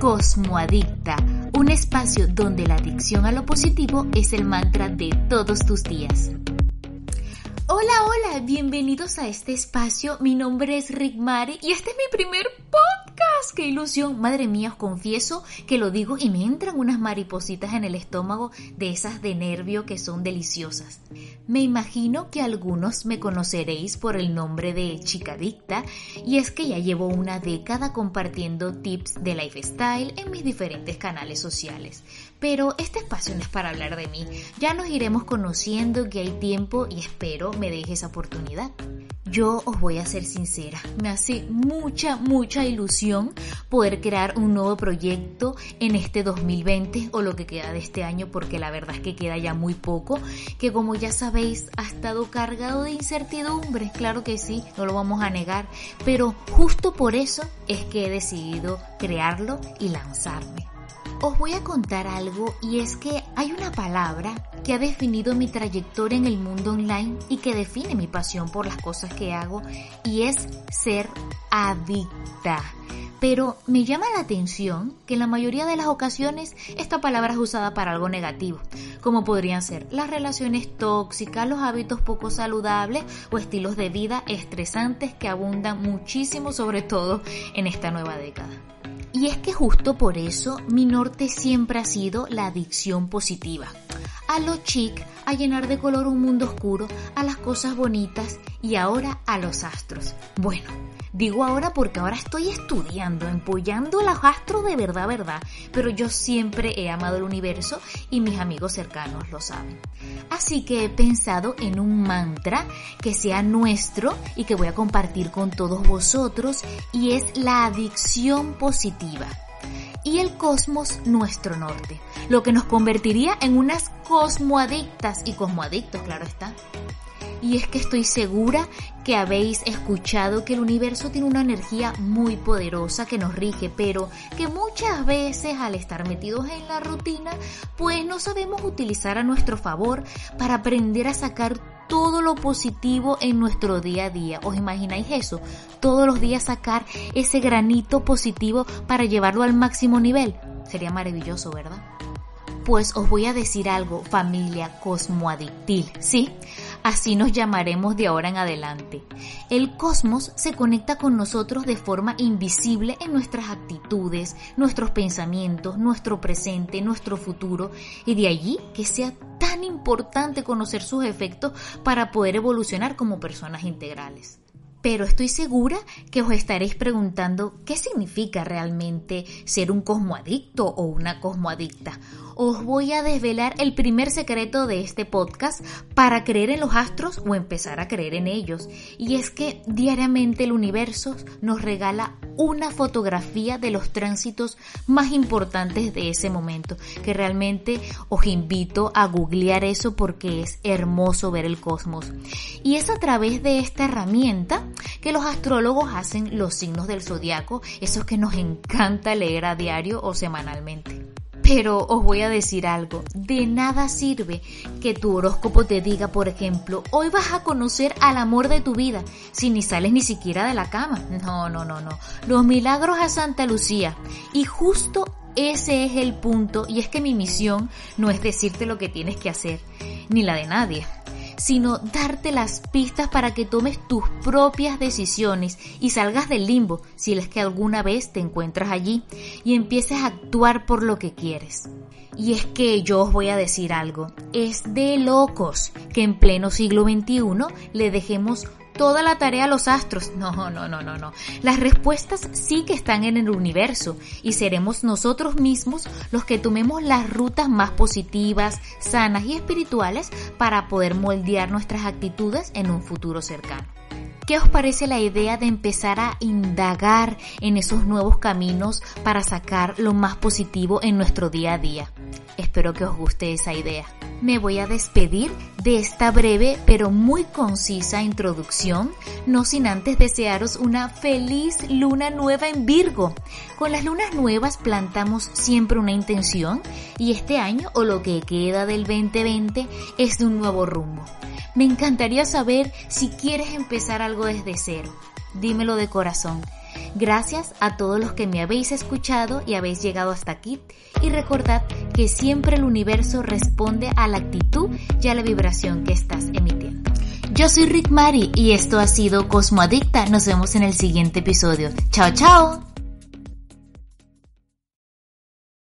Cosmoadicta, un espacio donde la adicción a lo positivo es el mantra de todos tus días. Hola, hola, bienvenidos a este espacio. Mi nombre es Rick Mari y este es mi primer podcast. ¡Qué ilusión! Madre mía, os confieso que lo digo y me entran unas maripositas en el estómago de esas de nervio que son deliciosas. Me imagino que algunos me conoceréis por el nombre de Chicadicta y es que ya llevo una década compartiendo tips de lifestyle en mis diferentes canales sociales. Pero este espacio no es para hablar de mí. Ya nos iremos conociendo que hay tiempo y espero me deje esa oportunidad. Yo os voy a ser sincera, me hace mucha, mucha ilusión poder crear un nuevo proyecto en este 2020 o lo que queda de este año porque la verdad es que queda ya muy poco, que como ya sabéis ha estado cargado de incertidumbre, claro que sí, no lo vamos a negar, pero justo por eso es que he decidido crearlo y lanzarme. Os voy a contar algo y es que hay una palabra que ha definido mi trayectoria en el mundo online y que define mi pasión por las cosas que hago y es ser adicta. Pero me llama la atención que en la mayoría de las ocasiones esta palabra es usada para algo negativo, como podrían ser las relaciones tóxicas, los hábitos poco saludables o estilos de vida estresantes que abundan muchísimo sobre todo en esta nueva década. Y es que justo por eso mi norte siempre ha sido la adicción positiva. A lo chic, a llenar de color un mundo oscuro, a las cosas bonitas y ahora a los astros. Bueno, digo ahora porque ahora estoy estudiando, empollando los astros de verdad, verdad, pero yo siempre he amado el universo y mis amigos cercanos lo saben. Así que he pensado en un mantra que sea nuestro y que voy a compartir con todos vosotros y es la adicción positiva. Y el cosmos nuestro norte, lo que nos convertiría en unas cosmoadictas y cosmoadictos, claro está. Y es que estoy segura que habéis escuchado que el universo tiene una energía muy poderosa que nos rige, pero que muchas veces al estar metidos en la rutina, pues no sabemos utilizar a nuestro favor para aprender a sacar todo lo positivo en nuestro día a día. ¿Os imagináis eso? Todos los días sacar ese granito positivo para llevarlo al máximo nivel. Sería maravilloso, ¿verdad? Pues os voy a decir algo, familia cosmoadictil, ¿sí? Así nos llamaremos de ahora en adelante. El cosmos se conecta con nosotros de forma invisible en nuestras actitudes, nuestros pensamientos, nuestro presente, nuestro futuro, y de allí que sea tan importante conocer sus efectos para poder evolucionar como personas integrales. Pero estoy segura que os estaréis preguntando qué significa realmente ser un cosmoadicto o una cosmoadicta os voy a desvelar el primer secreto de este podcast para creer en los astros o empezar a creer en ellos. Y es que diariamente el universo nos regala una fotografía de los tránsitos más importantes de ese momento, que realmente os invito a googlear eso porque es hermoso ver el cosmos. Y es a través de esta herramienta que los astrólogos hacen los signos del zodiaco, esos que nos encanta leer a diario o semanalmente. Pero os voy a decir algo, de nada sirve que tu horóscopo te diga, por ejemplo, hoy vas a conocer al amor de tu vida, si ni sales ni siquiera de la cama. No, no, no, no. Los milagros a Santa Lucía. Y justo ese es el punto, y es que mi misión no es decirte lo que tienes que hacer, ni la de nadie sino darte las pistas para que tomes tus propias decisiones y salgas del limbo si es que alguna vez te encuentras allí y empieces a actuar por lo que quieres. Y es que yo os voy a decir algo, es de locos que en pleno siglo XXI le dejemos toda la tarea a los astros. No, no, no, no, no. Las respuestas sí que están en el universo y seremos nosotros mismos los que tomemos las rutas más positivas, sanas y espirituales para poder moldear nuestras actitudes en un futuro cercano. ¿Qué os parece la idea de empezar a indagar en esos nuevos caminos para sacar lo más positivo en nuestro día a día? Espero que os guste esa idea. Me voy a despedir de esta breve pero muy concisa introducción, no sin antes desearos una feliz luna nueva en Virgo. Con las lunas nuevas plantamos siempre una intención y este año o lo que queda del 2020 es de un nuevo rumbo. Me encantaría saber si quieres empezar algo desde cero. Dímelo de corazón. Gracias a todos los que me habéis escuchado y habéis llegado hasta aquí. Y recordad que siempre el universo responde a la actitud y a la vibración que estás emitiendo. Yo soy Rick Mari y esto ha sido Cosmo Adicta. Nos vemos en el siguiente episodio. Chao, chao.